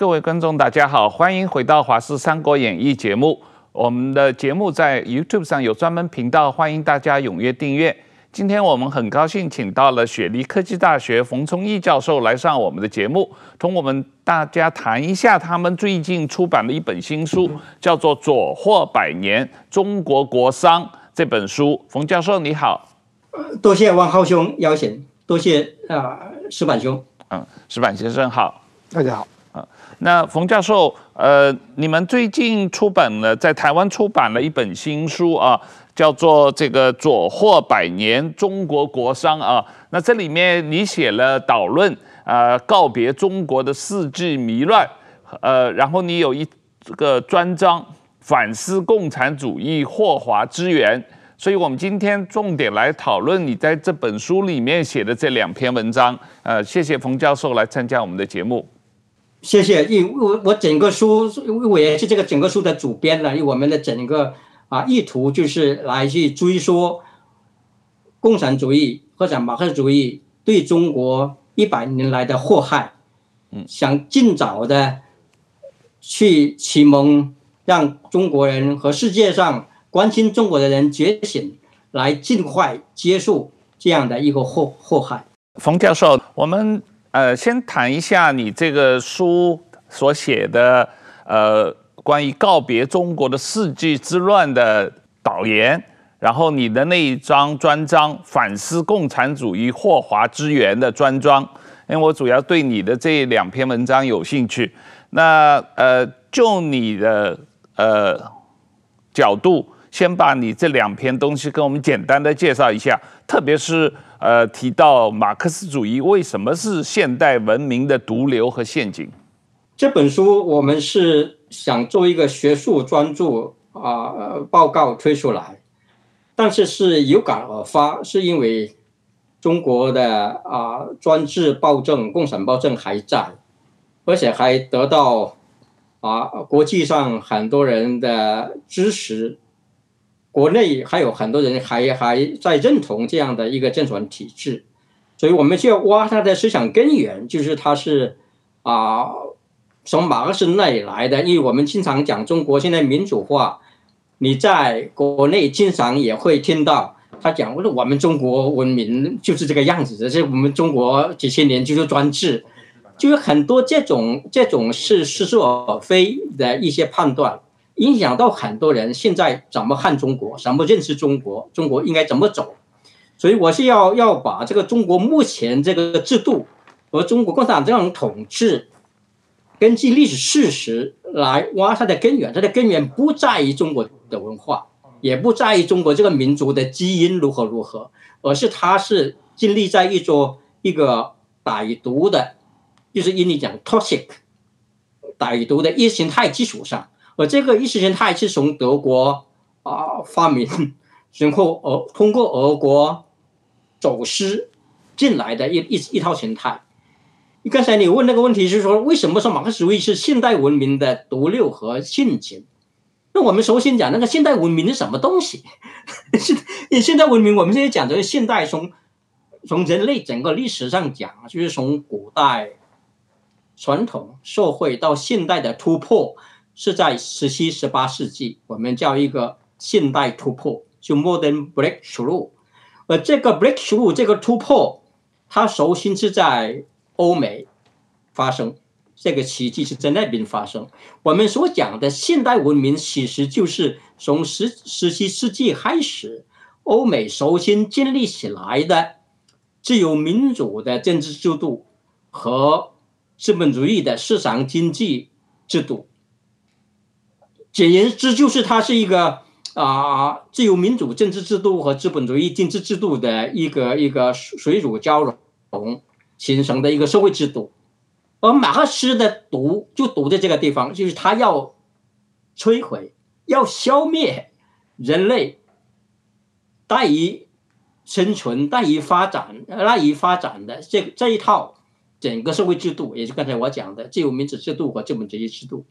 各位观众，大家好，欢迎回到《华视三国演义》节目。我们的节目在 YouTube 上有专门频道，欢迎大家踊跃订阅。今天我们很高兴请到了雪梨科技大学冯崇义教授来上我们的节目，同我们大家谈一下他们最近出版的一本新书，叫做《左祸百年：中国国商》这本书。冯教授你好，多谢汪浩兄邀请，多谢啊石板兄。嗯，石板先生好，大家好。那冯教授，呃，你们最近出版了，在台湾出版了一本新书啊，叫做这个《左祸百年：中国国商》啊。那这里面你写了导论，呃，告别中国的世纪迷乱，呃，然后你有一这个专章反思共产主义霍华之源。所以，我们今天重点来讨论你在这本书里面写的这两篇文章。呃，谢谢冯教授来参加我们的节目。谢谢，因为我我整个书，我也是这个整个书的主编了。因为我们的整个啊意图就是来去追溯共产主义或者马克思主义对中国一百年来的祸害，嗯，想尽早的去启蒙，让中国人和世界上。关心中国的人觉醒，来尽快结束这样的一个祸祸害。冯教授，我们呃先谈一下你这个书所写的呃关于告别中国的世纪之乱的导言，然后你的那一章专章反思共产主义祸华之源的专章，因为我主要对你的这两篇文章有兴趣。那呃就你的呃角度。先把你这两篇东西跟我们简单的介绍一下，特别是呃提到马克思主义为什么是现代文明的毒瘤和陷阱。这本书我们是想做一个学术专著啊、呃、报告推出来，但是是有感而发，是因为中国的啊专制暴政、共产暴政还在，而且还得到啊国际上很多人的支持。国内还有很多人还还在认同这样的一个政权体制，所以我们就要挖他的思想根源，就是他是啊从马克思那里来的。因为我们经常讲中国现在民主化，你在国内经常也会听到他讲，我说我们中国文明就是这个样子的，这我们中国几千年就是专制，就有很多这种这种是似是而非的一些判断。影响到很多人现在怎么看中国，怎么认识中国，中国应该怎么走，所以我是要要把这个中国目前这个制度和中国共产党这种统治，根据历史事实来挖它的根源。它的根源不在于中国的文化，也不在于中国这个民族的基因如何如何，而是它是建立在一座一个歹毒的，就是英语讲 toxic 歹毒的意识形态基础上。而这个意识形态是从德国啊发明，然后俄通过俄国走私进来的一一一套形态。你刚才你问那个问题是说，为什么说马克思主义是现代文明的毒瘤和陷阱？那我们首先讲那个现代文明是什么东西？现现代文明，我们现在讲的是现代从从人类整个历史上讲，就是从古代传统社会到现代的突破。是在十七、十八世纪，我们叫一个现代突破，就 modern breakthrough。而这个 breakthrough 这个突破，它首先是在欧美发生，这个奇迹是在那边发生。我们所讲的现代文明，其实就是从十十七世纪开始，欧美首先建立起来的自由民主的政治制度和资本主义的市场经济制度。简言之，就是它是一个啊自由民主政治制度和资本主义经济制度的一个一个水乳交融形成的一个社会制度。而马克思的毒就毒在这个地方，就是他要摧毁、要消灭人类赖以生存、赖以发展、赖以发展的这这一套整个社会制度，也就刚才我讲的自由民主制度和资本主义制度。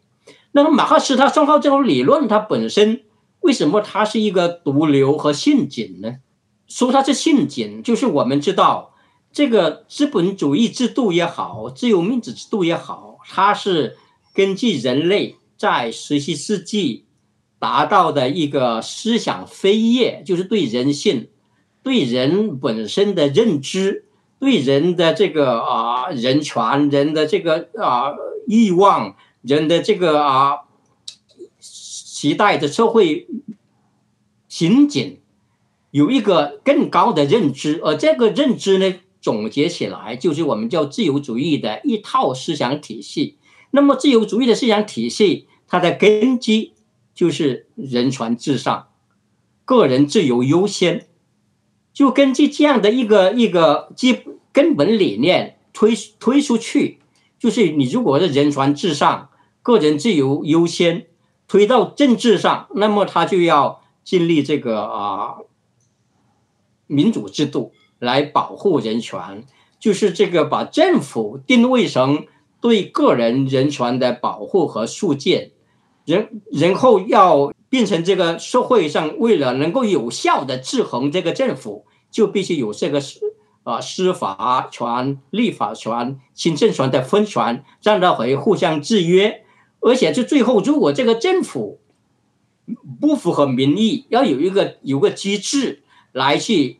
那么马克思他创造这种理论，它本身为什么它是一个毒瘤和陷阱呢？说它是陷阱，就是我们知道这个资本主义制度也好，自由民主制度也好，它是根据人类在十七世纪达到的一个思想飞跃，就是对人性、对人本身的认知、对人的这个啊、人权、人的这个啊欲、望、人的这个啊时代的社会情景，有一个更高的认知，而这个认知呢，总结起来就是我们叫自由主义的一套思想体系。那么，自由主义的思想体系，它的根基就是人权至上，个人自由优先。就根据这样的一个一个基根本理念推推出去，就是你如果是人权至上，个人自由优先，推到政治上，那么他就要建立这个啊民主制度来保护人权，就是这个把政府定位成。对个人人权的保护和实践，然然后要变成这个社会上，为了能够有效的制衡这个政府，就必须有这个司啊司法权、立法权、行政权的分权，让它会互相制约。而且就最后，如果这个政府不符合民意，要有一个有个机制来去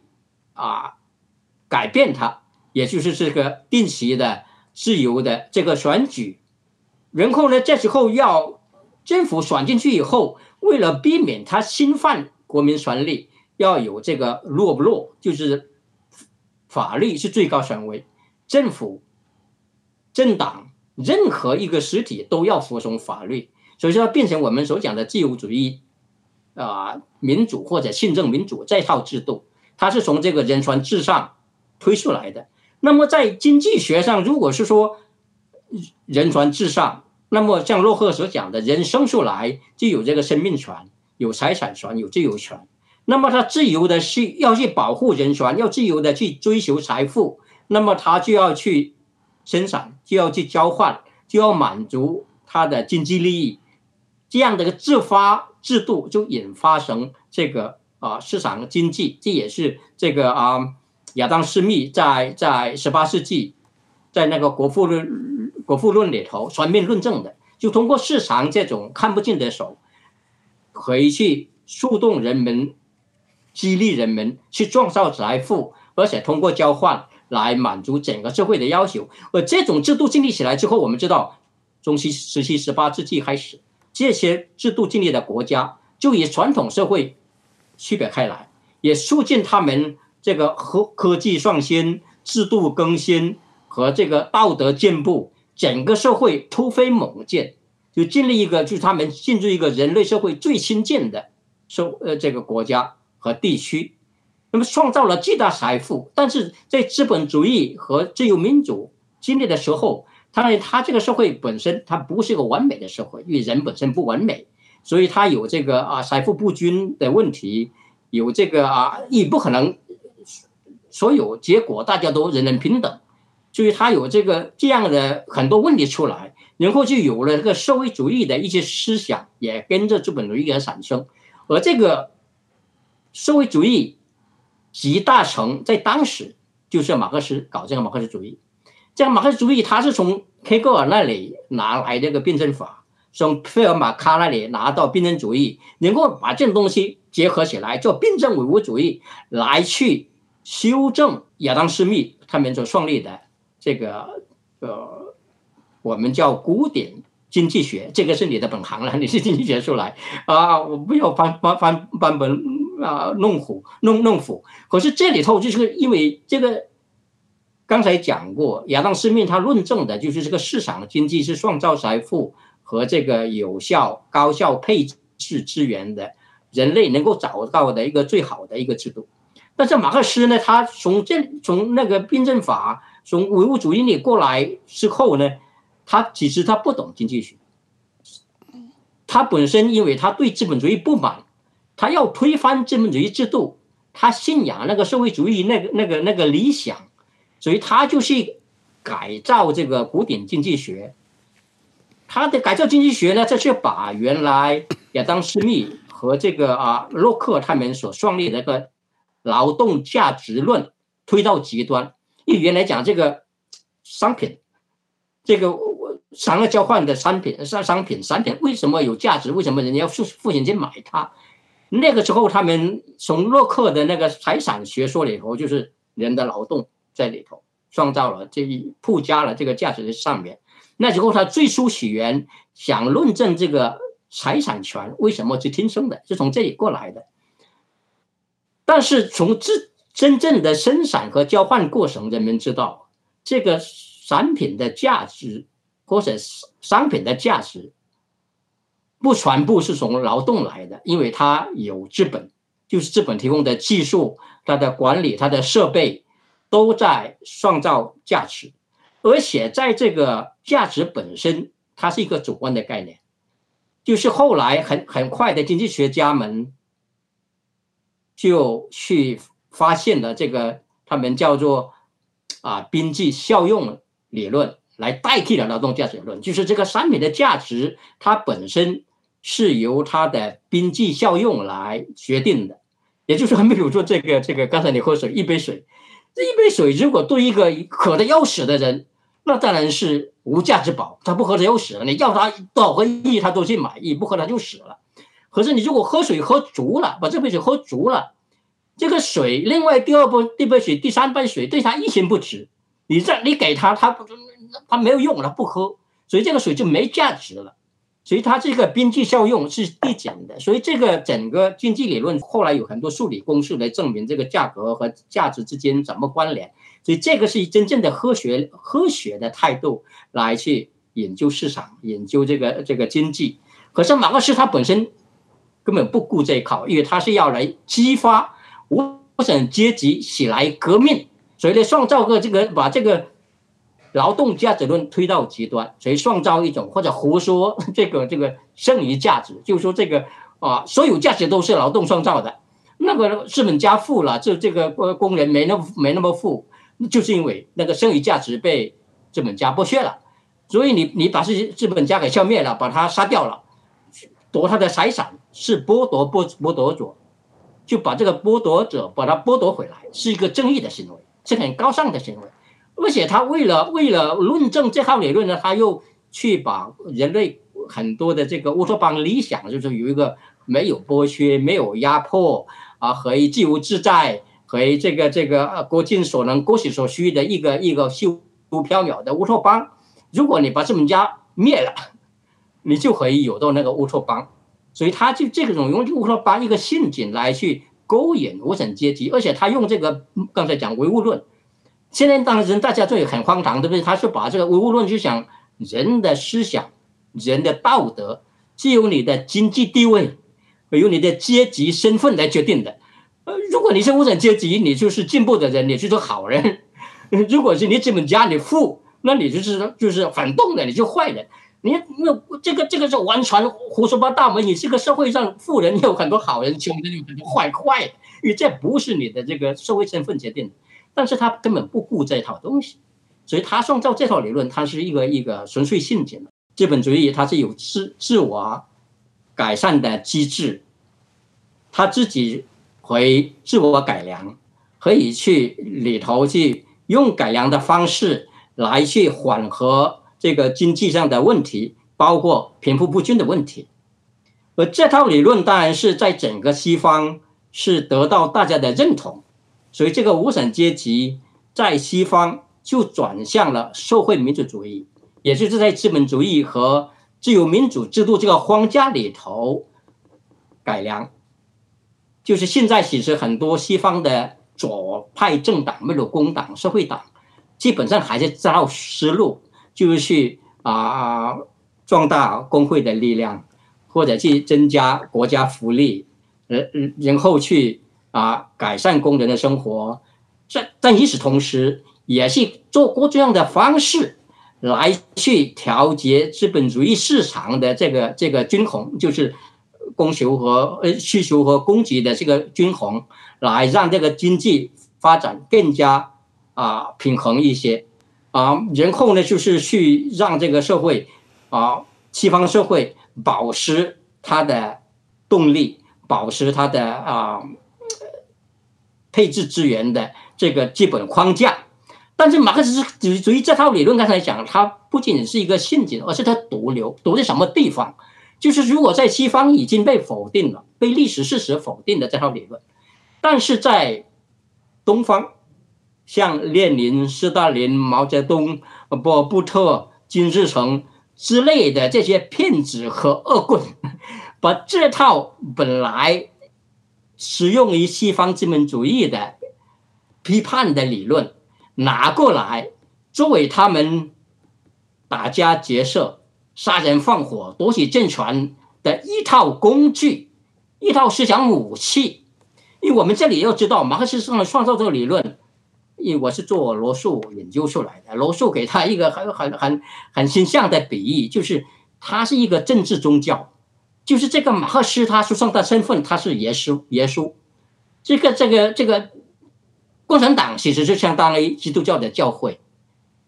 啊改变它，也就是这个定期的。自由的这个选举，然后呢，这时候要政府选进去以后，为了避免他侵犯国民权利，要有这个 rule of law，就是法律是最高权威，政府、政党任何一个实体都要服从法律，所以说变成我们所讲的自由主义啊、民主或者信政民主这套制度，它是从这个人权至上推出来的。那么在经济学上，如果是说人权至上，那么像洛克所讲的，人生出来就有这个生命权、有财产权、有自由权。那么他自由的去要去保护人权，要自由的去追求财富，那么他就要去生产，就要去交换，就要满足他的经济利益。这样的一个自发制度就引发成这个啊市场经济，这也是这个啊。亚当·斯密在在十八世纪，在那个《国富论》《国富论》里头全面论证的，就通过市场这种看不见的手，可以去触动人们，激励人们去创造财富，而且通过交换来满足整个社会的要求。而这种制度建立起来之后，我们知道，中期十七、十八世纪开始，这些制度建立的国家就以传统社会区别开来，也促进他们。这个科科技创新、制度更新和这个道德进步，整个社会突飞猛进，就建立一个就是他们进入一个人类社会最亲近的社呃这个国家和地区，那么创造了巨大财富。但是在资本主义和自由民主经历的时候，当然它这个社会本身它不是一个完美的社会，因为人本身不完美，所以它有这个啊财富不均的问题，有这个啊也不可能。所有结果大家都人人平等，所以他有这个这样的很多问题出来，然后就有了这个社会主义的一些思想，也跟着资本主义而产生。而这个社会主义集大成在当时就是马克思搞这个马克思主义。这个马克思主义他是从黑格尔那里拿来这个辩证法，从费尔马卡那里拿到辩证主义，能够把这种东西结合起来做辩证唯物主义来去。修正亚当·斯密他们所创立的这个呃，我们叫古典经济学，这个是你的本行了，你是经济学出来啊，我不要翻翻翻翻本啊，弄虎弄弄虎。可是这里头就是因为这个刚才讲过，亚当·斯密他论证的就是这个市场经济是创造财富和这个有效高效配置资源的人类能够找到的一个最好的一个制度。但是马克思呢，他从这从那个辩证法，从唯物主义里过来之后呢，他其实他不懂经济学，他本身因为他对资本主义不满，他要推翻资本主义制度，他信仰那个社会主义那个那个那个理想，所以他就去改造这个古典经济学。他的改造经济学呢，这是把原来亚当斯密和这个啊洛克他们所创立的一个。劳动价值论推到极端，因为原来讲这个商品，这个商业交换的商品商商品商品为什么有价值？为什么人家要付付钱去买它？那个时候，他们从洛克的那个财产学说里头，就是人的劳动在里头创造了这一附加了这个价值在上面。那时候他最初起源想论证这个财产权为什么是天生的，是从这里过来的。但是从真真正的生产和交换过程，人们知道这个产品的价值或者商品的价值。不全部是从劳动来的，因为它有资本，就是资本提供的技术、它的管理、它的设备，都在创造价值。而且在这个价值本身，它是一个主观的概念，就是后来很很快的经济学家们就去发现了这个，他们叫做啊边际效用理论，来代替了劳动价值论，就是这个商品的价值它本身。是由它的边际效用来决定的，也就是说，比如说这个这个，刚才你喝水一杯水，这一杯水如果对一个渴得要死的人，那当然是无价之宝，他不喝他要死了。你要他多少个亿，他都去买，一不喝他就死了。可是你如果喝水喝足了，把这杯水喝足了，这个水另外第二杯、第杯水、第三杯水对他一钱不值，你这你给他，他不他没有用了，不喝，所以这个水就没价值了。所以它这个边际效用是递减的，所以这个整个经济理论后来有很多数理公式来证明这个价格和价值之间怎么关联。所以这个是真正的科学科学的态度来去研究市场、研究这个这个经济。可是马克思他本身根本不顾这一套，因为他是要来激发无产阶级起来革命，所以呢，创造个这个把这个。劳动价值论推到极端，所以创造一种或者胡说 这个这个剩余价值，就是说这个啊，所有价值都是劳动创造的。那个资本家富了，这这个工人没那么没那么富，就是因为那个剩余价值被资本家剥削了。所以你你把这些资本家给消灭了，把他杀掉了，夺他的财产是剥夺剥剥夺者，就把这个剥夺者把他剥夺回来，是一个正义的行为，是很高尚的行为。而且他为了为了论证这套理论呢，他又去把人类很多的这个乌托邦理想，就是有一个没有剥削、没有压迫啊，和自由自在，和这个这个啊各尽所能、各取所需的一个一个虚无缥缈的乌托邦。如果你把资本家灭了，你就可以有到那个乌托邦。所以他就这种用乌托邦一个陷阱来去勾引无产阶级，而且他用这个刚才讲唯物论。现在当然大家就很荒唐，对不对？他是把这个唯物论就想人的思想、人的道德，是由你的经济地位、由你的阶级身份来决定的。呃，如果你是无产阶级，你就是进步的人，你就是好人；如果是你资本家，你富，那你就是就是反动的，你就坏人。你那这个这个是完全胡说八道嘛？你这个社会上富人有很多好人，穷人有很多坏坏你，这不是你的这个社会身份决定的。但是他根本不顾这套东西，所以他创造这套理论，它是一个一个纯粹陷阱。资本主义它是有自自我改善的机制，他自己会自我改良，可以去里头去用改良的方式来去缓和这个经济上的问题，包括贫富不均的问题。而这套理论当然是在整个西方是得到大家的认同。所以，这个无产阶级在西方就转向了社会民主主义，也就是在资本主义和自由民主制度这个框架里头改良。就是现在，其实很多西方的左派政党，比如工党、社会党，基本上还是照思路，就是去啊壮大工会的力量，或者去增加国家福利，呃，然后去。啊，改善工人的生活，这但与此同时，也是做过这样的方式来去调节资本主义市场的这个这个均衡，就是供求和呃需求和供给的这个均衡，来让这个经济发展更加啊平衡一些啊，然后呢，就是去让这个社会啊西方社会保持它的动力，保持它的啊。配置资源的这个基本框架，但是马克思主义这套理论刚才讲，它不仅仅是一个陷阱，而是它毒瘤，毒在什么地方？就是如果在西方已经被否定了，被历史事实否定的这套理论，但是在东方，像列宁、斯大林、毛泽东、波布特、金日成之类的这些骗子和恶棍，把这套本来适用于西方资本主义的批判的理论拿过来，作为他们打家劫舍。杀人放火、夺取政权的一套工具，一套思想武器。因为我们这里要知道，马克思创创造这个理论，因为我是做罗素研究出来的。罗素给他一个很很很很形象的比喻，就是他是一个政治宗教，就是这个马克思他书上的身份，他是耶稣，耶稣。这个这个这个共产党其实就相当于基督教的教会。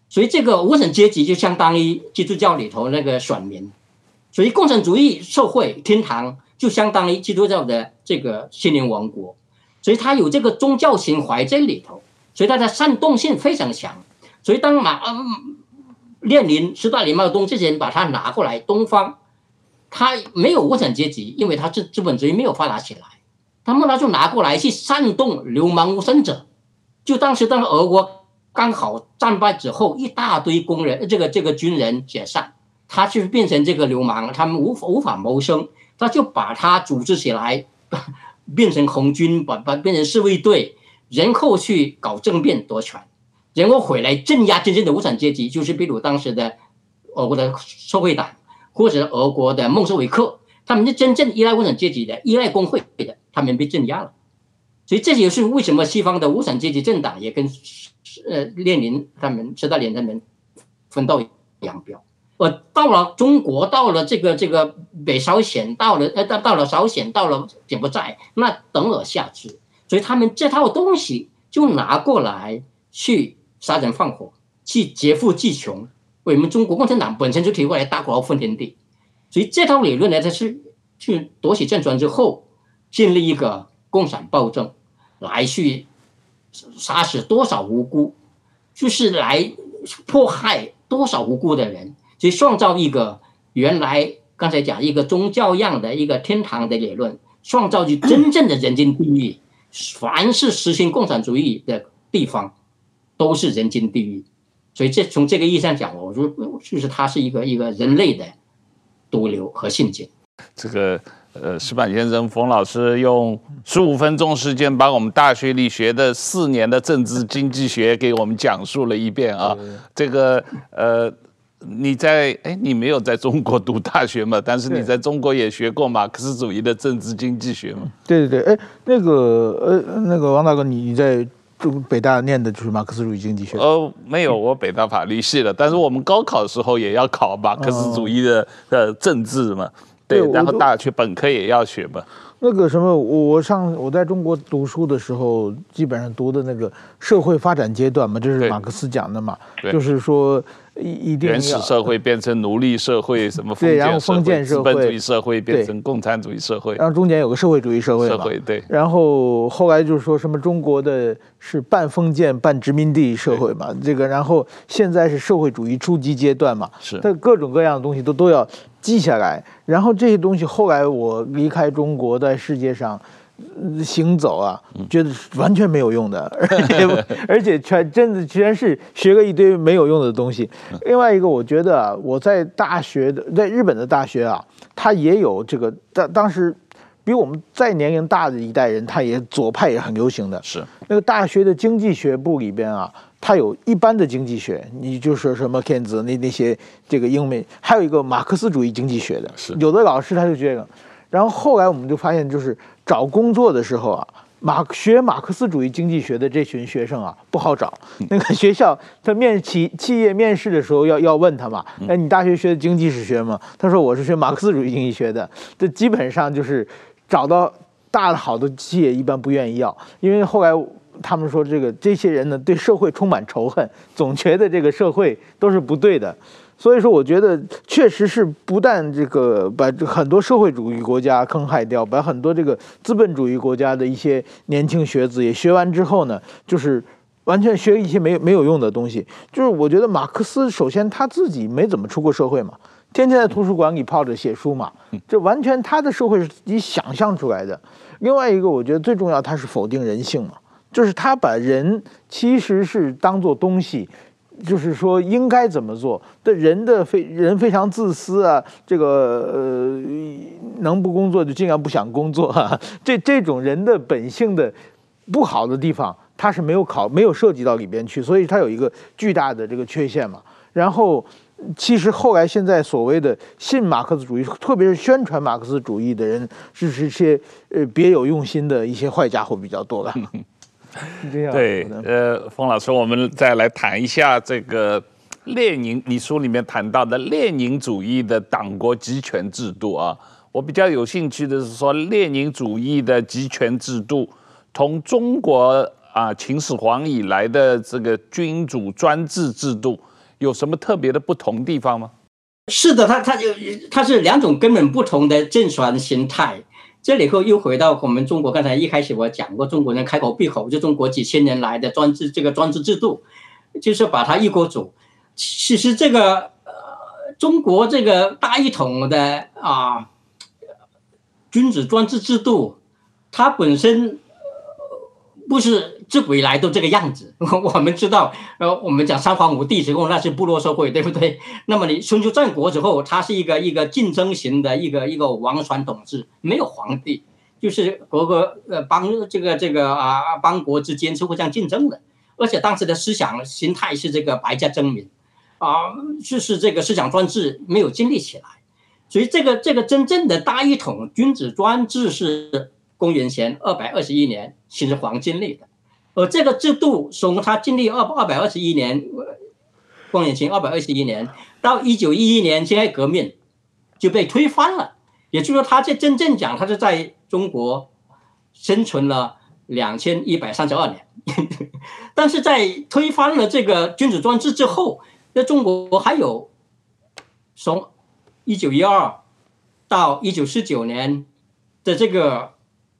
所以这个无产阶级就相当于基督教里头那个选民，所以共产主义社会天堂就相当于基督教的这个心灵王国，所以它有这个宗教情怀在里头，所以它的煽动性非常强。所以当马嗯列宁、斯大林、毛泽东这些人把它拿过来，东方他没有无产阶级，因为他资资本主义没有发达起来，他们呢就拿过来去煽动流氓无产者，就当时当时俄国。刚好战败之后，一大堆工人，这个这个军人解散，他就变成这个流氓，他们无法无法谋生，他就把他组织起来，变成红军，把把变成侍卫队，然后去搞政变夺权，然后回来镇压真正的无产阶级，就是比如当时的俄国的社会党，或者俄国的孟什维克，他们是真正依赖无产阶级的，依赖工会的，他们被镇压了，所以这就是为什么西方的无产阶级政党也跟。呃，列宁他们、斯大林他们分道扬镳。呃，到了中国，到了这个这个北朝鲜，到了呃到到了朝鲜，到了柬埔寨，那等而下之。所以他们这套东西就拿过来去杀人放火，去劫富济穷。我们中国共产党本身就提过来大国分田地，所以这套理论呢，它是去夺取政权之后，建立一个共产暴政来去。杀死多少无辜，就是来迫害多少无辜的人，去创造一个原来刚才讲一个宗教样的一个天堂的理论，创造出真正的人间地狱。凡是实行共产主义的地方，都是人间地狱。所以这从这个意义上讲，我说就是它是一个一个人类的毒瘤和陷阱。这个。呃，石板先生，冯老师用十五分钟时间把我们大学里学的四年的政治经济学给我们讲述了一遍啊。这个呃，你在哎，你没有在中国读大学嘛？但是你在中国也学过马克思主义的政治经济学嘛？对对对，哎，那个呃，那个王大哥，你你在中北大念的就是马克思主义经济学？呃，没有，我北大法律系的，但是我们高考的时候也要考马克思主义的呃政治嘛。对，然后大学本科也要学吧。那个什么，我我上我在中国读书的时候，基本上读的那个社会发展阶段嘛，这是马克思讲的嘛，就是说。一一定要原始社会变成奴隶社会，什么对，然后封建社会、资本主义社会变成共产主义社会，然后中间有个社会主义社会嘛，社会对，然后后来就是说什么中国的是半封建半殖民地社会嘛，这个然后现在是社会主义初级阶段嘛，是，它各种各样的东西都都要记下来，然后这些东西后来我离开中国，在世界上。行走啊，觉得完全没有用的，而且而且全真的全是学了一堆没有用的东西。另外一个，我觉得啊，我在大学的，在日本的大学啊，他也有这个当当时比我们再年龄大的一代人，他也左派也很流行的。是那个大学的经济学部里边啊，他有一般的经济学，你就说什么 Keynes 那那些这个英美，还有一个马克思主义经济学的。是有的老师他就这个，然后后来我们就发现就是。找工作的时候啊，马学马克思主义经济学的这群学生啊不好找。那个学校他面企企业面试的时候要要问他嘛，哎，你大学学的经济史学吗？他说我是学马克思主义经济学的。这基本上就是找到大的好的企业一般不愿意要，因为后来他们说这个这些人呢对社会充满仇恨，总觉得这个社会都是不对的。所以说，我觉得确实是不但这个把很多社会主义国家坑害掉，把很多这个资本主义国家的一些年轻学子也学完之后呢，就是完全学一些没有没有用的东西。就是我觉得马克思首先他自己没怎么出过社会嘛，天天在图书馆里泡着写书嘛，这完全他的社会是自己想象出来的。另外一个，我觉得最重要，他是否定人性嘛，就是他把人其实是当做东西。就是说，应该怎么做？但人的非人非常自私啊，这个呃，能不工作就尽量不想工作啊。这这种人的本性的不好的地方，他是没有考没有涉及到里边去，所以他有一个巨大的这个缺陷嘛。然后，其实后来现在所谓的信马克思主义，特别是宣传马克思主义的人，是是些呃别有用心的一些坏家伙比较多吧。对，呃，冯老师，我们再来谈一下这个列宁，你书里面谈到的列宁主义的党国集权制度啊，我比较有兴趣的是说，列宁主义的集权制度同中国啊秦始皇以来的这个君主专制制度有什么特别的不同地方吗？是的，它它就它是两种根本不同的政权形态。这里后又回到我们中国，刚才一开始我讲过，中国人开口闭口就中国几千年来的专制，这个专制制度，就是把它一锅煮。其实这个呃，中国这个大一统的啊，君子专制制度，它本身。不是自古以来都这个样子。我们知道，呃，我们讲三皇五帝之后，那是部落社会，对不对？那么你春秋战国之后，它是一个一个竞争型的一个一个王权统治，没有皇帝，就是各个呃邦这个这个啊邦国之间是互相竞争的。而且当时的思想形态是这个百家争鸣，啊，就是这个思想专制没有建立起来。所以这个这个真正的大一统君子专制是。公元前二百二十一年，秦始皇建立的，而这个制度从他建立二二百二十一年，公元前二百二十一年到一九一一年辛亥革命就被推翻了。也就是说，他这真正讲，他是在中国生存了两千一百三十二年。但是在推翻了这个君主专制之后，那中国还有从一九一二到一九四九年的这个。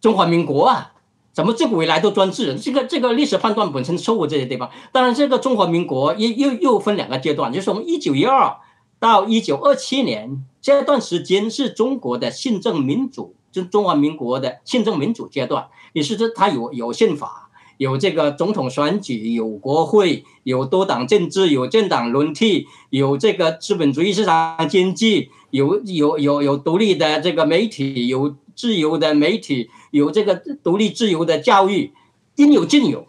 中华民国啊，怎么自古以来都专制？这个这个历史判断本身错误这些地方。当然，这个中华民国又又又分两个阶段，就是从一九一二到一九二七年这段时间是中国的宪政民主，就中华民国的宪政民主阶段。也是这，它有有宪法，有这个总统选举，有国会，有多党政治，有政党轮替，有这个资本主义市场经济，有有有有独立的这个媒体，有自由的媒体。有这个独立自由的教育，应有尽有，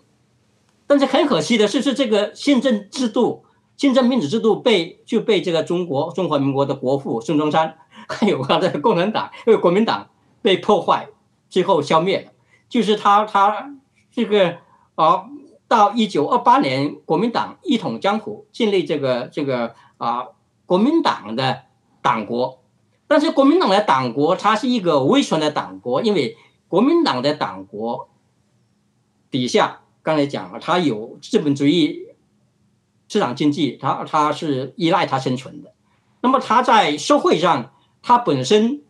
但是很可惜的是，是这个宪政制度、宪政民主制度被就被这个中国中华民国的国父孙中山，还有他的共产党、还有国民党被破坏，最后消灭了。就是他他这个啊，到一九二八年，国民党一统江湖，建立这个这个啊国民党的党国，但是国民党的党国，它是一个威权的党国，因为。国民党的党国底下，刚才讲了，它有资本主义市场经济，它它是依赖它生存的。那么它在社会上，它本身，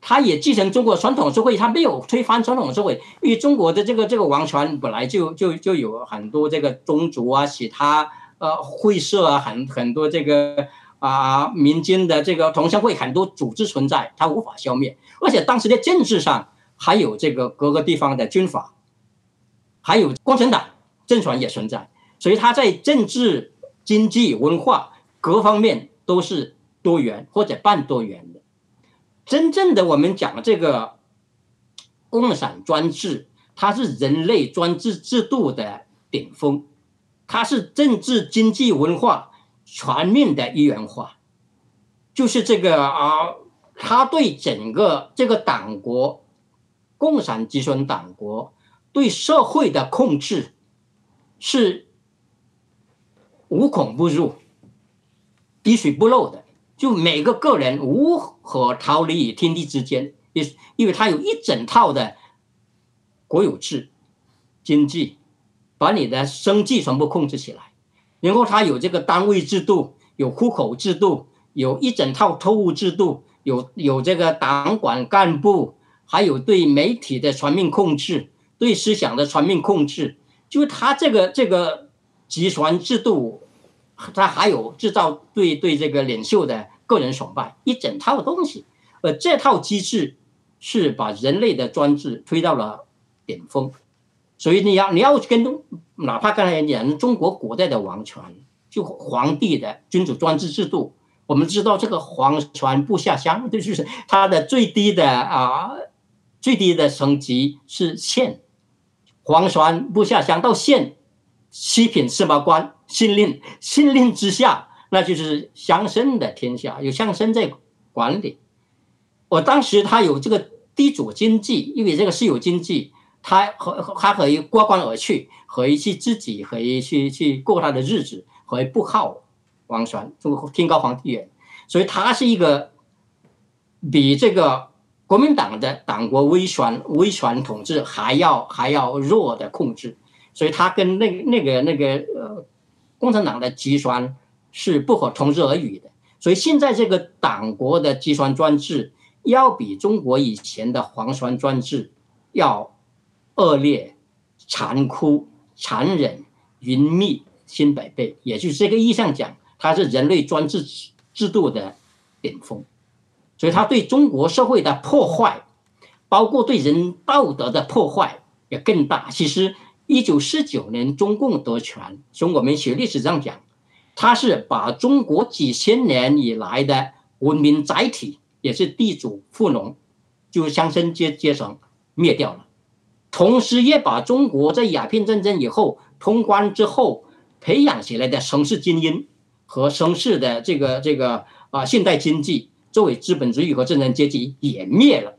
它也继承中国传统社会，它没有推翻传统社会。因为中国的这个这个王权本来就就就有很多这个宗族啊，其他呃会社啊，很很多这个啊民间的这个同乡会很多组织存在，它无法消灭。而且当时的政治上。还有这个各个地方的军阀，还有共产党政权也存在，所以他在政治、经济、文化各方面都是多元或者半多元的。真正的我们讲这个共产专制，它是人类专制制度的顶峰，它是政治、经济、文化全面的一元化，就是这个啊，他对整个这个党国。共产集权党国对社会的控制是无孔不入、滴水不漏的，就每个个人无可逃离于天地之间。因因为它有一整套的国有制、经济，把你的生计全部控制起来。然后它有这个单位制度，有户口制度，有一整套特务制度，有有这个党管干部。还有对媒体的全面控制，对思想的全面控制，就是他这个这个集权制度，他还有制造对对这个领袖的个人崇拜，一整套东西。呃，这套机制是把人类的专制推到了顶峰。所以你要你要跟哪怕刚才讲中国古代的王权，就皇帝的君主专制制度，我们知道这个皇权不下乡，这就是他的最低的啊最低的层级是县，皇权不下乡到县，七品司马官信令，信令之下那就是乡绅的天下，有乡绅在管理。我当时他有这个地主经济，因为这个私有经济。他和他可以过关而去，可以去自己可以去去过他的日子，可以不靠王权，这个天高皇帝远。所以他是一个比这个国民党的党国威权威权统治还要还要弱的控制。所以他跟那那个那个呃共产党的集权是不可同日而语的。所以现在这个党国的集权专制，要比中国以前的皇权专制要。恶劣、残酷、残忍、严密，千百倍，也就是这个意义上讲，它是人类专制制度的顶峰，所以他对中国社会的破坏，包括对人道德的破坏也更大。其实，一九四九年中共夺权，从我们学历史上讲，他是把中国几千年以来的文明载体，也是地主富农，就乡绅阶阶层灭掉了。同时，也把中国在鸦片战争以后通关之后培养起来的城市精英和城市的这个这个啊现代经济作为资本主义和政产阶级也灭了。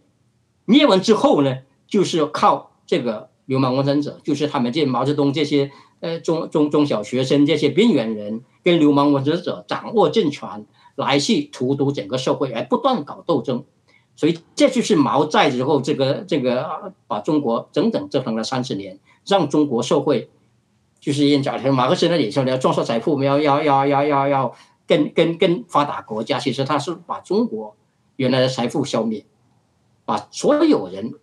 灭完之后呢，就是靠这个流氓共产者，就是他们这毛泽东这些呃中中中小学生这些边缘人跟流氓共产者掌握政权，来去荼毒整个社会，而不断搞斗争。所以这就是毛在之后，这个这个把中国整整折腾了三十年，让中国社会就是因讲马克思那里说的要创造财富，要要要要要要跟跟跟发达国家，其实他是把中国原来的财富消灭，把所有人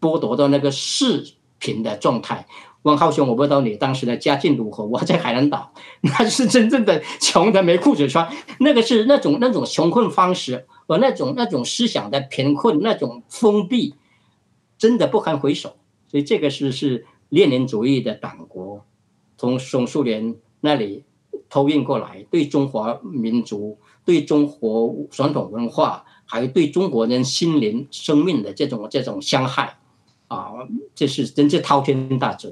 剥夺到那个视频的状态。汪浩兄，我不知道你当时的家境如何，我在海南岛，那是真正的穷的没裤子穿，那个是那种那种穷困方式。和那种那种思想的贫困，那种封闭，真的不堪回首。所以这个是是列宁主义的党国，从从苏联那里偷运过来，对中华民族、对中国传统文化，还有对中国人心灵生命的这种这种伤害，啊，这是真是滔天大罪。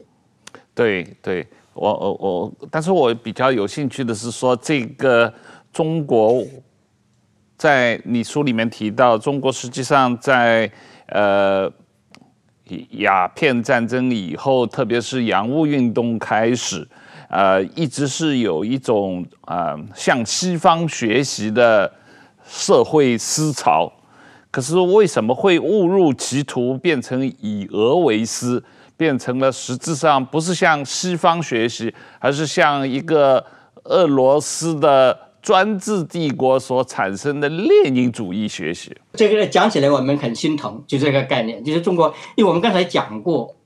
对对，我我我，但是我比较有兴趣的是说这个中国。在你书里面提到，中国实际上在呃鸦片战争以后，特别是洋务运动开始，呃，一直是有一种啊、呃、向西方学习的社会思潮。可是为什么会误入歧途，变成以俄为师，变成了实质上不是向西方学习，而是向一个俄罗斯的。专制帝国所产生的列宁主义学习，这个讲起来我们很心疼，就这个概念，就是中国，因为我们刚才讲过，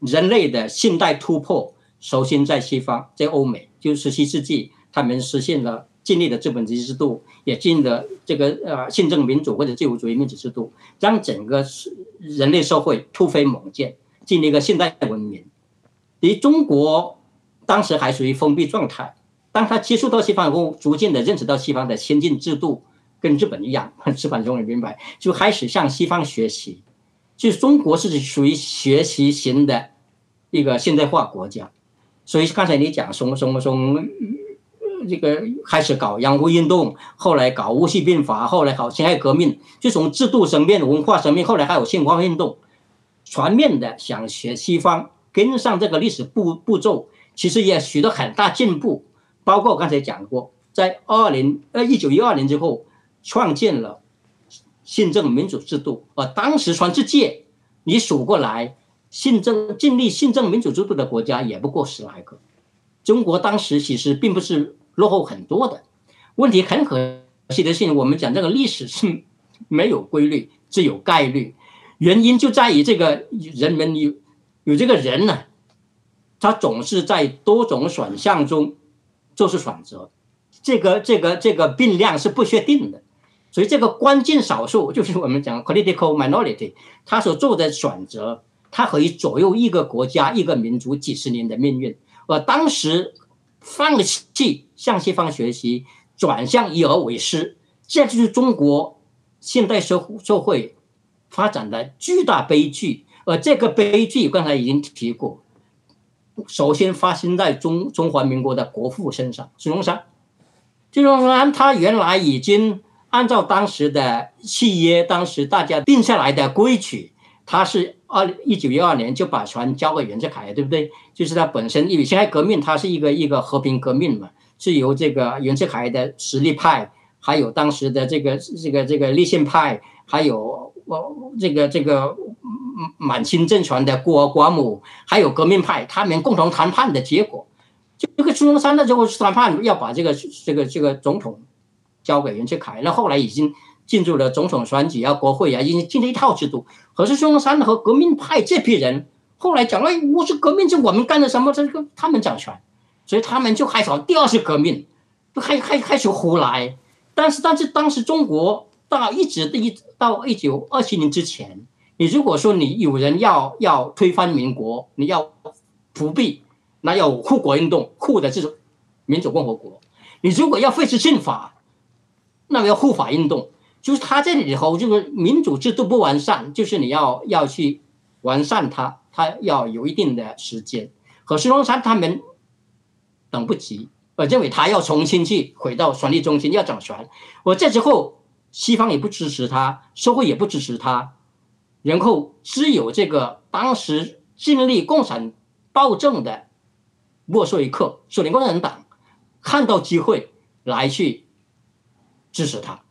人类的现代突破首先在西方，在欧美，就十七世纪，他们实现了建立了资本主义制度，也建立了这个呃宪政民主或者自由主义民主制度，让整个人类社会突飞猛进，建立一个现代文明。离中国当时还属于封闭状态。当他接触到西方以后，逐渐的认识到西方的先进制度跟日本一样，日本终于明白，就开始向西方学习。就中国是属于学习型的一个现代化国家，所以刚才你讲从从从这个开始搞洋务运动，后来搞戊戌变法，后来搞辛亥革命，就从制度层面、文化层面，后来还有宪法运动，全面的想学西方，跟上这个历史步步骤，其实也取得很大进步。包括刚才讲过，在二零呃一九一二年之后，创建了宪政民主制度。而当时全世界你数过来，信政建立信政民主制度的国家也不过十来个。中国当时其实并不是落后很多的。问题很可惜的是，我们讲这个历史是没有规律，只有概率。原因就在于这个人们有有这个人呢、他总是在多种选项中做出选择，这个这个这个变量是不确定的，所以这个关键少数就是我们讲 critical minority，他所做的选择，他可以左右一个国家一个民族几十年的命运。而当时放弃向西方学习，转向以俄为师，这就是中国现代社社会发展的巨大悲剧。而这个悲剧刚才已经提过。首先发生在中中华民国的国父身上，孙中山。孙中山他原来已经按照当时的契约，当时大家定下来的规矩，他是二一九一二年就把船交给袁世凯，对不对？就是他本身因为辛亥革命，它是一个一个和平革命嘛，是由这个袁世凯的实力派，还有当时的这个这个这个立宪派，还有我这个这个。满清政权的孤儿寡母，还有革命派，他们共同谈判的结果，就这个孙中山的时候谈判要把这个这个这个总统交给袁世凯，那后来已经进入了总统选举啊、国会啊，已经进了一套制度。可是孙中山和革命派这批人后来讲了，我是革命，是我们干的什么？这个他们掌权，所以他们就开始第二次革命，就开开开始胡来。但是但是当时中国到一直一到一九二七年之前。你如果说你有人要要推翻民国，你要复辟，那要护国运动，护的就是民主共和国。你如果要废除宪法，那么要护法运动，就是他这里头就是民主制度不完善，就是你要要去完善它，它要有一定的时间。可孙中山他们等不及，我认为他要重新去回到权力中心，要掌权。我这之后，西方也不支持他，社会也不支持他。然后只有这个当时经历共产暴政的莫斯科维克，苏联共产党看到机会来去支持他，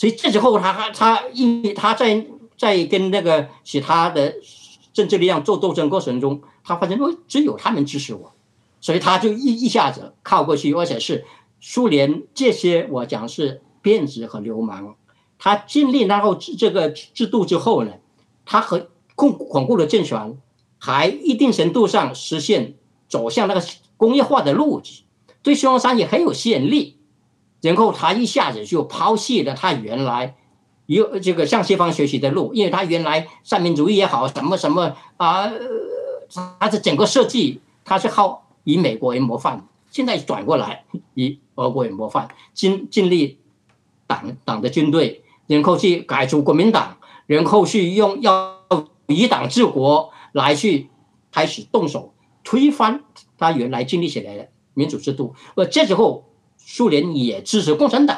所以这时候他他因为他在在跟那个其他的政治力量做斗争过程中，他发现哦，只有他们支持我，所以他就一一下子靠过去，而且是苏联这些我讲是骗子和流氓，他建立然后这个制度之后呢，他和巩巩固了政权，还一定程度上实现走向那个工业化的路子，对孙中山也很有吸引力。然后他一下子就抛弃了他原来有这个向西方学习的路，因为他原来三民主义也好，什么什么啊，他的整个设计他是靠以美国为模范，现在转过来以俄国为模范，建建立党党的军队，然后去改组国民党。然后去用要以党治国来去开始动手推翻他原来建立起来的民主制度，而这时候苏联也支持共产党，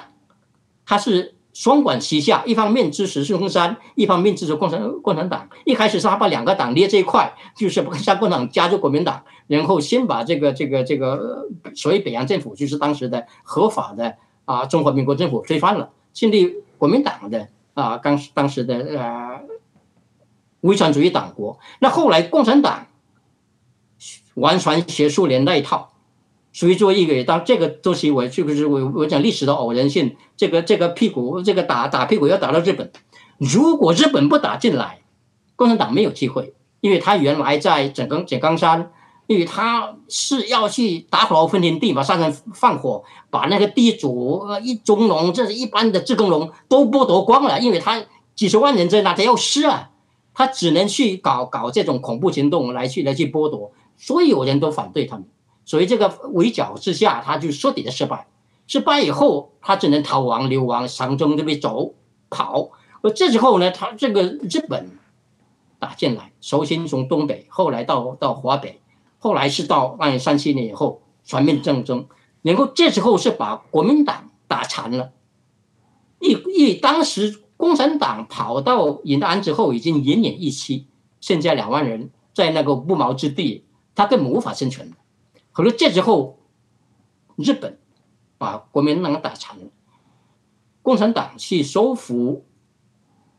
他是双管齐下，一方面支持孙中山，一方面支持共产共产党。一开始是他把两个党捏这一块，就是向共产党加入国民党，然后先把这个这个这个所谓北洋政府，就是当时的合法的啊中华民国政府推翻了，建立国民党的。啊，当当时的呃，威权主义党国，那后来共产党完全学苏联那一套，所以作为一个当这个东西，我是不是我我讲历史的偶然性？这个这个屁股这个打打屁股要打到日本，如果日本不打进来，共产党没有机会，因为他原来在井冈井冈山。因为他是要去打火分田地嘛，杀人放火，把那个地主一中农，这是一般的自耕农都剥夺光了。因为他几十万人在那，他要吃啊，他只能去搞搞这种恐怖行动来去来去剥夺，所有人都反对他们，所以这个围剿之下，他就彻底的失败。失败以后，他只能逃亡流亡，长征这边走跑。而这时候呢，他这个日本打进来，首先从东北，后来到到华北。后来是到二零三七年以后全面战争，然后这时候是把国民党打残了。因因当时共产党跑到延安之后已经奄奄一息，剩下两万人在那个不毛之地，他根本无法生存。可是这时候日本把国民党打残了，共产党去收复。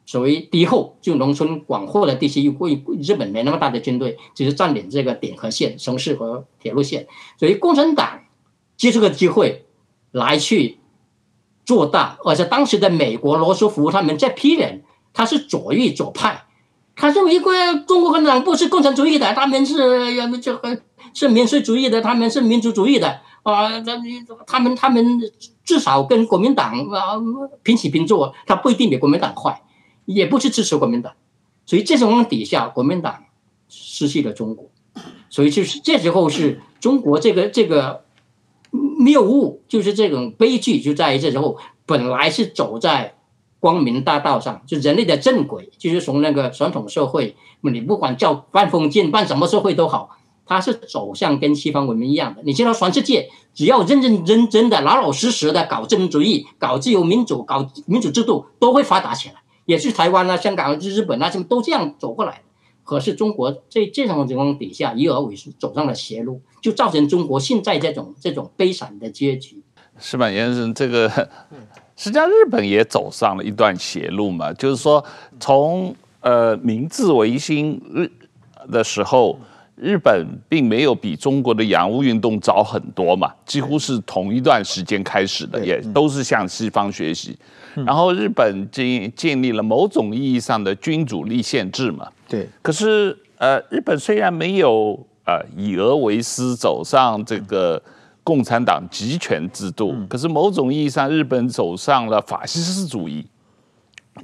所谓敌后，就农村广阔的地区，为日本没那么大的军队，只是占领这个点和线、城市和铁路线。所以共产党借这个机会来去做大，而且当时的美国罗斯福他们这批人，他是左翼左派，他认为一个中国共产党不是共产主义的，他们是这个是民粹主义的，他们是民族主义的啊，那他们他们至少跟国民党啊平起平坐，他不一定比国民党坏，也不是支持国民党，所以这种底下，国民党失去了中国，所以就是这时候是中国这个这个谬误，就是这种悲剧就在于这时候，本来是走在。光明大道上，就人类的正轨，就是从那个传统社会，你不管叫半封建半什么社会都好，它是走向跟西方文明一样的。你知道，全世界只要认认真真的、老老实实的搞资本主义、搞自由民主、搞民主制度，都会发达起来。也是台湾啊、香港啊、日本啊，什么都这样走过来。可是中国在这种情况底下，一而为是走上了邪路，就造成中国现在这种这种悲惨的结局。矢板先生，这个。实际上，日本也走上了一段邪路嘛，就是说，从呃明治维新日的时候，日本并没有比中国的洋务运动早很多嘛，几乎是同一段时间开始的，也都是向西方学习。然后日本建建立了某种意义上的君主立宪制嘛，对。可是呃，日本虽然没有呃以俄为师走上这个。共产党集权制度，可是某种意义上，日本走上了法西斯主义、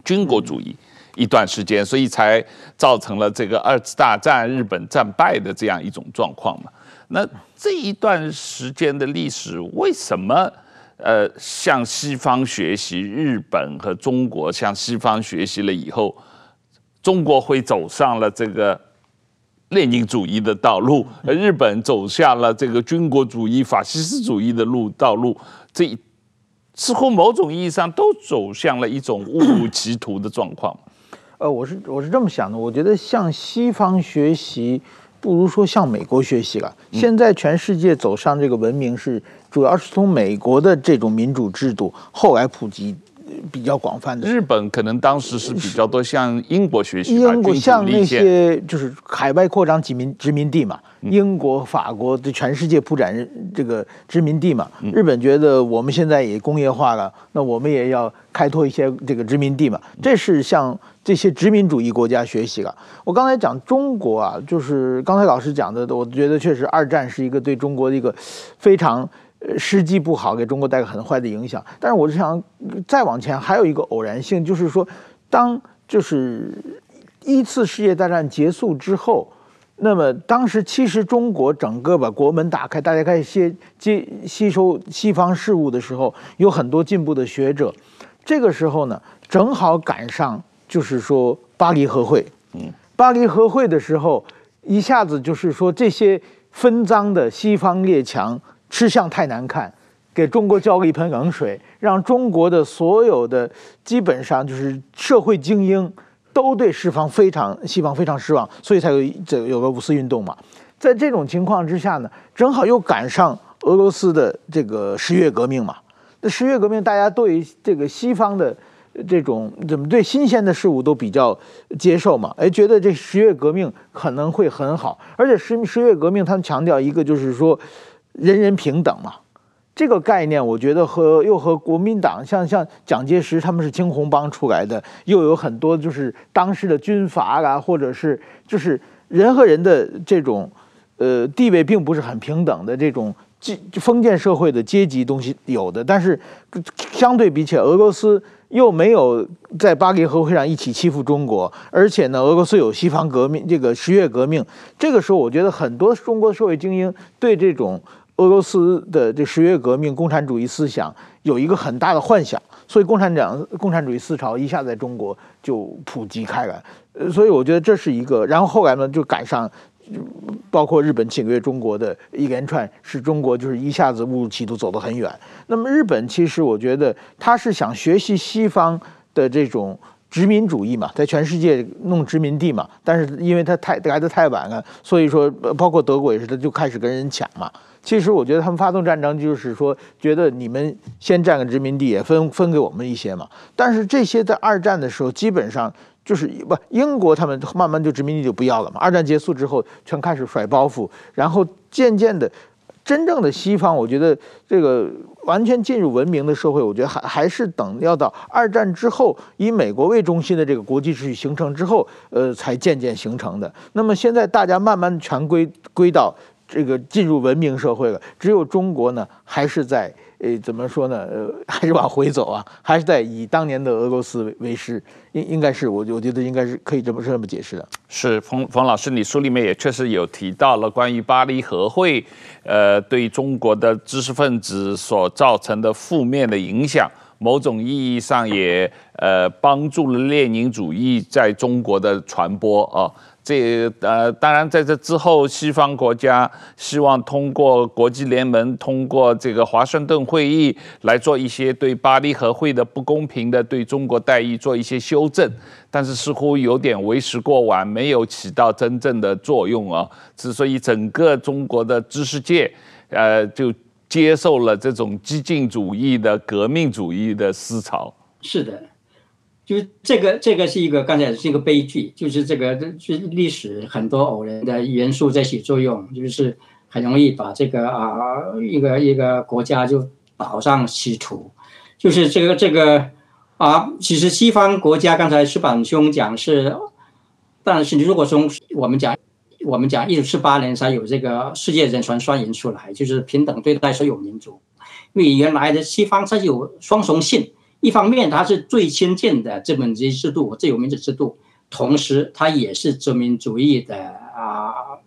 军国主义一段时间，所以才造成了这个二次大战日本战败的这样一种状况嘛。那这一段时间的历史，为什么呃向西方学习？日本和中国向西方学习了以后，中国会走上了这个？列宁主义的道路，日本走向了这个军国主义、法西斯主义的路道路，这似乎某种意义上都走向了一种误入歧途的状况。呃，我是我是这么想的，我觉得向西方学习不如说向美国学习了。现在全世界走上这个文明是主要是从美国的这种民主制度后来普及。比较广泛的，日本可能当时是比较多向英国学习，英国像那些就是海外扩张殖民殖民地嘛，英国、法国对全世界铺展这个殖民地嘛。日本觉得我们现在也工业化了，那我们也要开拓一些这个殖民地嘛。这是向这些殖民主义国家学习了。我刚才讲中国啊，就是刚才老师讲的，我觉得确实二战是一个对中国的一个非常。呃，时机不好，给中国带来很坏的影响。但是我是想再往前，还有一个偶然性，就是说，当就是一次世界大战结束之后，那么当时其实中国整个把国门打开，大家开始接接吸收西方事物的时候，有很多进步的学者。这个时候呢，正好赶上就是说巴黎和会。嗯，巴黎和会的时候，一下子就是说这些分赃的西方列强。吃相太难看，给中国浇了一盆冷水，让中国的所有的基本上就是社会精英都对西方非常西方非常失望，所以才有这有个五四运动嘛。在这种情况之下呢，正好又赶上俄罗斯的这个十月革命嘛。那十月革命大家对这个西方的这种怎么对新鲜的事物都比较接受嘛？哎，觉得这十月革命可能会很好，而且十十月革命他们强调一个就是说。人人平等嘛，这个概念我觉得和又和国民党像像蒋介石他们是青红帮出来的，又有很多就是当时的军阀啊，或者是就是人和人的这种呃地位并不是很平等的这种阶封建社会的阶级东西有的，但是相对比起，俄罗斯又没有在巴黎和会上一起欺负中国，而且呢，俄罗斯有西方革命这个十月革命，这个时候我觉得很多中国的社会精英对这种。俄罗斯的这十月革命共产主义思想有一个很大的幻想，所以共产党共产主义思潮一下在中国就普及开来，呃，所以我觉得这是一个。然后后来呢，就赶上，包括日本侵略中国的一连串，使中国就是一下子误入歧途，走得很远。那么日本其实我觉得他是想学习西方的这种殖民主义嘛，在全世界弄殖民地嘛，但是因为他太来得太晚了，所以说包括德国也是，他就开始跟人抢嘛。其实我觉得他们发动战争就是说，觉得你们先占个殖民地，也分分给我们一些嘛。但是这些在二战的时候，基本上就是不英国他们慢慢就殖民地就不要了嘛。二战结束之后，全开始甩包袱，然后渐渐的，真正的西方，我觉得这个完全进入文明的社会，我觉得还还是等要到二战之后，以美国为中心的这个国际秩序形成之后，呃，才渐渐形成的。那么现在大家慢慢全归归到。这个进入文明社会了，只有中国呢，还是在呃怎么说呢？呃，还是往回走啊，还是在以当年的俄罗斯为师，应应该是我我觉得应该是可以这么这么解释的。是冯冯老师，你书里面也确实有提到了关于巴黎和会，呃，对中国的知识分子所造成的负面的影响，某种意义上也呃帮助了列宁主义在中国的传播啊。这呃，当然，在这之后，西方国家希望通过国际联盟，通过这个华盛顿会议来做一些对巴黎和会的不公平的对中国待遇做一些修正，但是似乎有点为时过晚，没有起到真正的作用啊。之所以整个中国的知识界，呃，就接受了这种激进主义的革命主义的思潮。是的。就是这个，这个是一个刚才是一个悲剧，就是这个，就是历史很多偶然的元素在起作用，就是很容易把这个啊一个一个国家就导上歧途，就是这个这个啊，其实西方国家刚才矢板兄讲是，但是你如果从我们讲，我们讲一九四八年才有这个世界人权宣言出来，就是平等对待所有民族，因为原来的西方它有双重性。一方面，它是最先进的资本主义制度、自由民主制度，同时它也是殖民主义的啊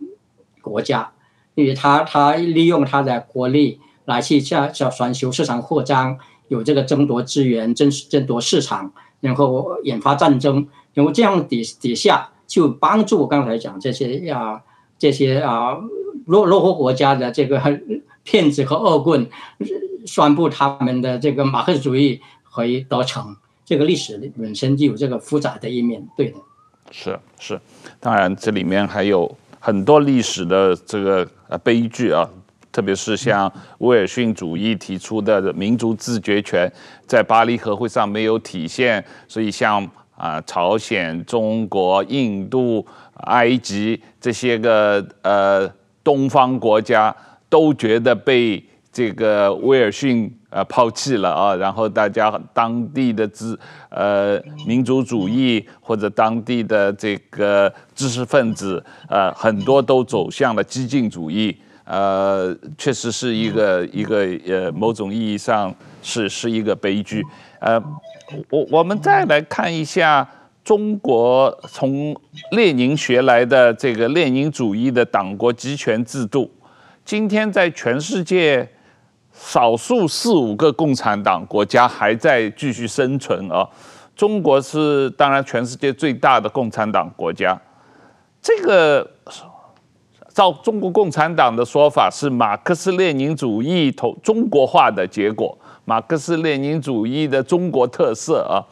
国家，因为它它利用它的国力来去叫叫全球市场扩张，有这个争夺资源、争争夺市场，然后引发战争，然后这样底底下就帮助刚才讲这些啊这些啊落落后国家的这个 骗子和恶棍，宣布他们的这个马克思主义。可以得逞，这个历史本身就有这个复杂的一面，对的。是是，当然这里面还有很多历史的这个呃悲剧啊，特别是像威尔逊主义提出的民族自决权，在巴黎和会上没有体现，所以像啊朝鲜、中国、印度、埃及这些个呃东方国家都觉得被这个威尔逊。呃，抛弃了啊，然后大家当地的知呃民族主义或者当地的这个知识分子，呃，很多都走向了激进主义，呃，确实是一个一个呃某种意义上是是一个悲剧。呃，我我们再来看一下中国从列宁学来的这个列宁主义的党国集权制度，今天在全世界。少数四五个共产党国家还在继续生存啊，中国是当然全世界最大的共产党国家。这个照中国共产党的说法是马克思列宁主义同中国化的结果，马克思列宁主义的中国特色啊，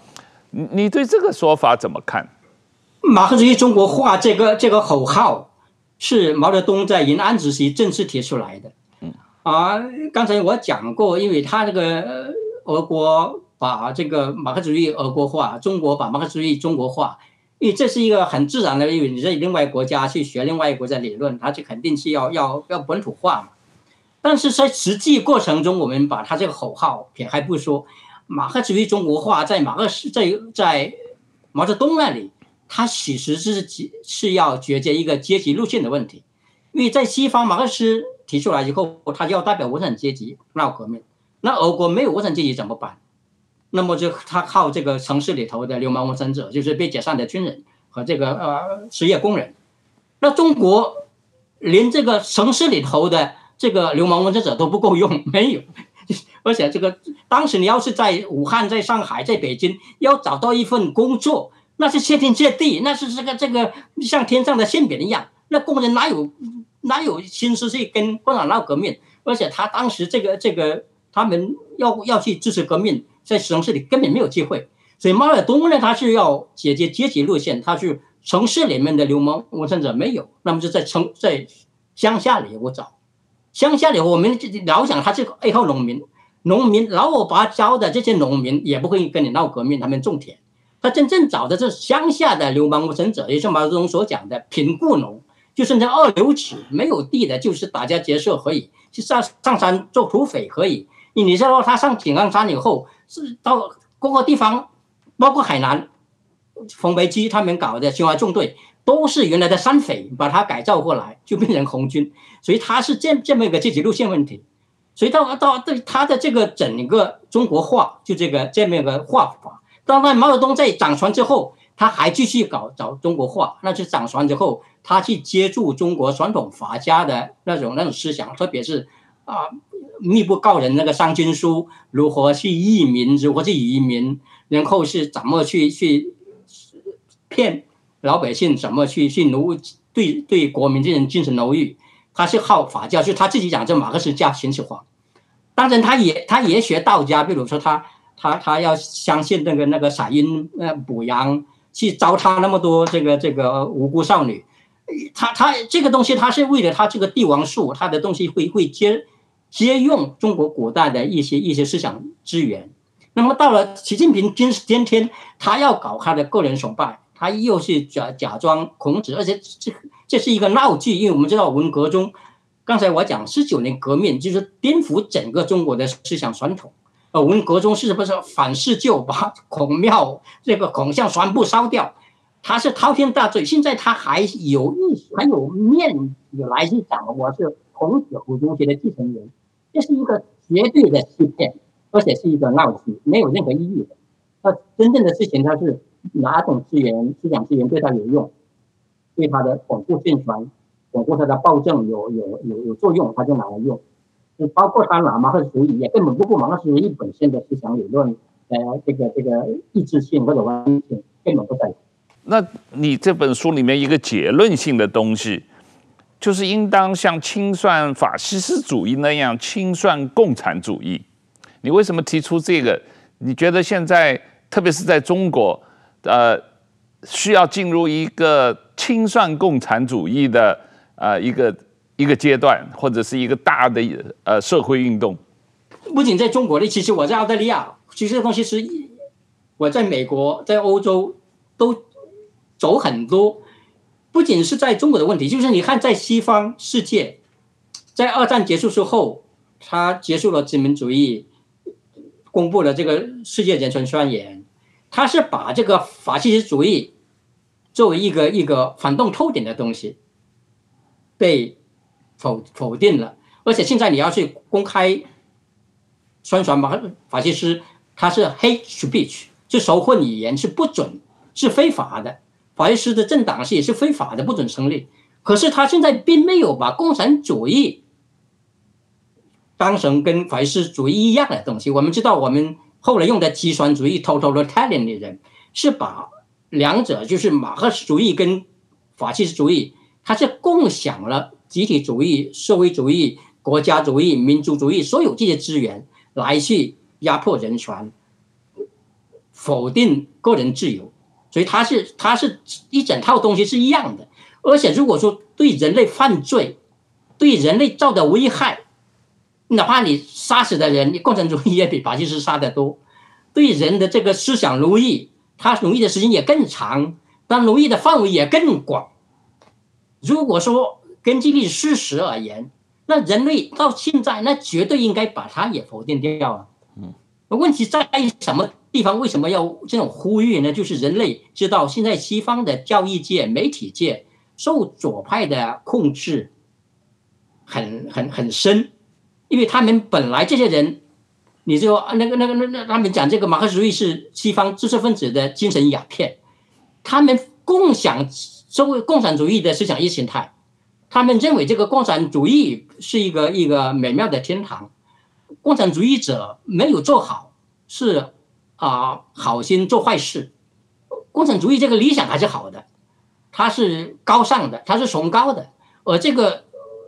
你你对这个说法怎么看？马克思主义中国化这个这个口号是毛泽东在延安时期正式提出来的。啊，刚才我讲过，因为他这个俄国把这个马克思主义俄国化，中国把马克思主义中国化，因为这是一个很自然的，因为你在另外国家去学另外一国家理论，他就肯定是要要要本土化嘛。但是在实际过程中，我们把他这个口号撇开不说，马克思主义中国化在马克思在在毛泽东那里，他其实是是要解决一个阶级路线的问题，因为在西方马克思。提出来以后，他就要代表无产阶级闹革命。那俄国没有无产阶级怎么办？那么就他靠这个城市里头的流氓无产者，就是被解散的军人和这个呃失业工人。那中国连这个城市里头的这个流氓无产者都不够用，没有。而且这个当时你要是在武汉、在上海、在北京要找到一份工作，那是谢天谢地，那是这个这个像天上的馅饼一样。那工人哪有？哪有心思去跟共产党闹革命？而且他当时这个这个，他们要要去支持革命，在城市里根本没有机会。所以毛泽东呢，他是要解决阶级路线，他是城市里面的流氓无产者没有，那么就在城在乡下里我找。乡下里我们老讲他是爱好农民，农民老我把他教的这些农民也不会跟你闹革命，他们种田。他真正找的是乡下的流氓无产者，也是毛泽东所讲的贫雇农。就是那二流子没有地的，就是打家劫舍可以去上上山做土匪可以。你知道他上井冈山以后，是到各个地方，包括海南，冯培基他们搞的新华纵队，都是原来的山匪把他改造过来，就变成红军，所以他是这这么一个阶级路线问题。所以到到对他的这个整个中国化，就这个这么一个画法。当然，毛泽东在掌权之后，他还继续搞找中国化。那是掌权之后，他去接触中国传统法家的那种那种思想，特别是啊，密不告人那个商君书，如何去易民，如何去移民，然后是怎么去去骗老百姓，怎么去去奴对对国民进行精神奴役。他是好法教，就他自己讲，这马克思加秦始皇。当然，他也他也学道家，比如说他他他要相信那个那个撒阴呃补阳，去糟蹋那么多这个这个无辜少女。他他这个东西，他是为了他这个帝王术，他的东西会会接接用中国古代的一些一些思想资源。那么到了习近平今今天，他要搞他的个人崇拜，他又是假假装孔子，而且这。这是一个闹剧，因为我们知道文革中，刚才我讲十九年革命就是颠覆整个中国的思想传统。呃，文革中是不是反四旧，把孔庙这个孔像全部烧掉？他是滔天大罪。现在他还有意识，还有面子来去讲我是孔子胡中学的继承人，这是一个绝对的欺骗，而且是一个闹剧，没有任何意义的。那真正的事情，他是哪种资源、思想资源对他有用？对他的巩固政权、巩固他的暴政有有有有作用，他就拿来用。就包括他拿马克思主义，也根本不顾马克思主义本身的思想理论，呃，这个这个意志性或者完全根本不在。那你这本书里面一个结论性的东西，就是应当像清算法西斯主义那样清算共产主义。你为什么提出这个？你觉得现在特别是在中国，呃，需要进入一个？清算共产主义的呃一个一个阶段，或者是一个大的呃社会运动。不仅在中国的，其实我在澳大利亚，其实这东西是我在美国、在欧洲都走很多。不仅是在中国的问题，就是你看在西方世界，在二战结束之后，他结束了殖民主义，公布了这个世界人权宣言，他是把这个法西斯主义。作为一个一个反动透点的东西，被否否定了。而且现在你要去公开宣传马法西斯，他是 hate speech，是仇恨语言，是不准，是非法的。法西斯的政党是也是非法的，不准成立。可是他现在并没有把共产主义当成跟法西斯主义一样的东西。我们知道，我们后来用的极权主义 totalitarian 的人是把。两者就是马克思主义跟法西斯主义，它是共享了集体主义、社会主义、国家主义、民族主义所有这些资源，来去压迫人权，否定个人自由。所以它是它是一整套东西是一样的。而且如果说对人类犯罪、对人类造的危害，哪怕你杀死的人，你共产主义也比法西斯杀得多，对人的这个思想奴役。他奴役的时间也更长，但奴役的范围也更广。如果说根据历史事实而言，那人类到现在那绝对应该把它也否定掉啊。问题在于什么地方？为什么要这种呼吁呢？就是人类知道现在西方的教育界、媒体界受左派的控制很很很深，因为他们本来这些人。你就那个那个那那他们讲这个马克思主义是西方知识分子的精神鸦片，他们共享社会共产主义的思想意识形态，他们认为这个共产主义是一个一个美妙的天堂，共产主义者没有做好是啊好心做坏事，共产主义这个理想还是好的，它是高尚的，它是崇高的，而这个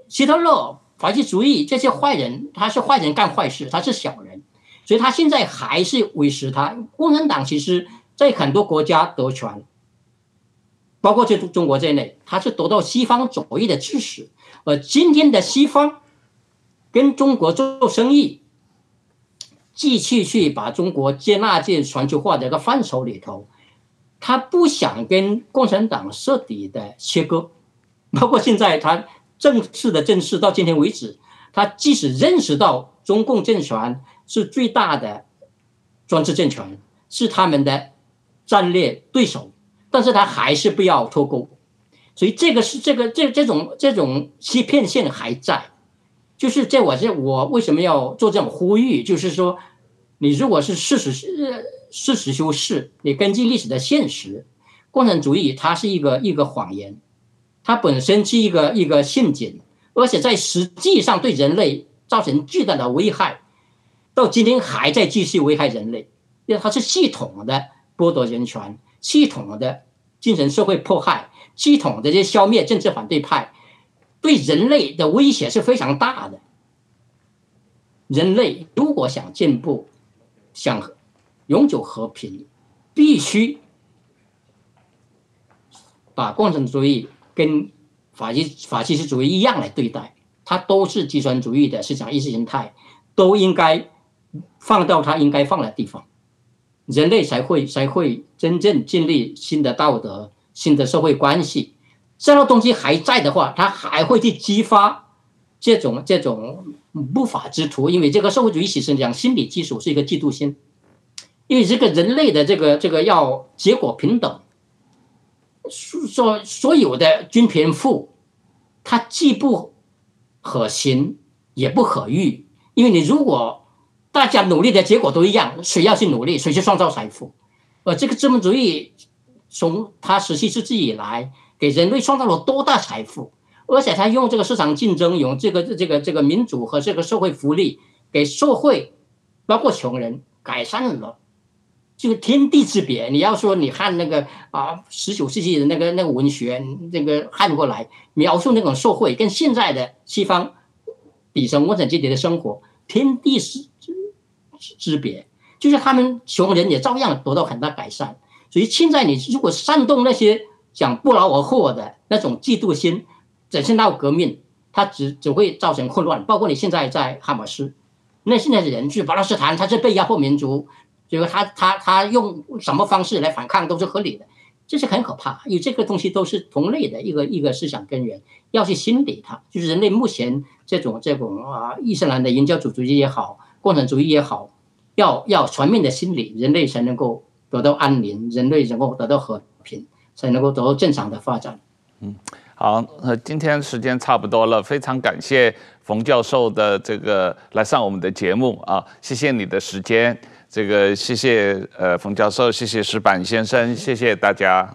希特勒。法西主义这些坏人，他是坏人干坏事，他是小人，所以他现在还是维持他。共产党其实在很多国家得权，包括在中国在内，他是得到西方左翼的支持。而今天的西方跟中国做生意，继续去把中国接纳进全球化的一个范畴里头，他不想跟共产党彻底的切割，包括现在他。正式的正式到今天为止，他即使认识到中共政权是最大的专制政权，是他们的战略对手，但是他还是不要脱钩，所以这个是这个这这种这种欺骗性还在，就是在我这我为什么要做这种呼吁？就是说，你如果是事实是事实修饰，你根据历史的现实，共产主义它是一个一个谎言，它本身是一个一个陷阱，而且在实际上对人类造成巨大的危害，到今天还在继续危害人类，因为它是系统的剥夺人权，系统的精神社会迫害。系统的这些消灭政治反对派，对人类的威胁是非常大的。人类如果想进步，想永久和平，必须把共产主义跟法西法西斯主义一样来对待，它都是极权主义的思想意识形态，都应该放到它应该放的地方，人类才会才会真正建立新的道德。新的社会关系，这样的东西还在的话，它还会去激发这种这种不法之徒。因为这个社会主义其实讲心理基础是一个嫉妒心，因为这个人类的这个这个要结果平等，所所有的均贫富，它既不可行也不可预。因为你如果大家努力的结果都一样，谁要去努力，谁去创造财富？而，这个资本主义。从他实习之以来，给人类创造了多大财富，而且他用这个市场竞争，用这个这个这个民主和这个社会福利，给社会包括穷人改善了，这个天地之别。你要说你看那个啊，十九世纪的那个那个文学，那个看过来描述那种社会，跟现在的西方底层无产阶级的生活，天地之之之别，就是他们穷人也照样得到很大改善。所以现在你如果煽动那些讲不劳而获的那种嫉妒心，只是闹革命，它只只会造成混乱。包括你现在在哈马斯，那现在的人去巴勒斯坦，他是被压迫民族，就是他他他用什么方式来反抗都是合理的，这是很可怕。因为这个东西都是同类的一个一个思想根源，要去清理它。就是人类目前这种这种啊，伊斯兰的原教主主义也好，共产主义也好，要要全面的清理，人类才能够。得到安宁，人类能够得到和平，才能够得到正常的发展。嗯，好，那今天时间差不多了，非常感谢冯教授的这个来上我们的节目啊，谢谢你的时间，这个谢谢呃冯教授，谢谢石板先生，谢谢大家。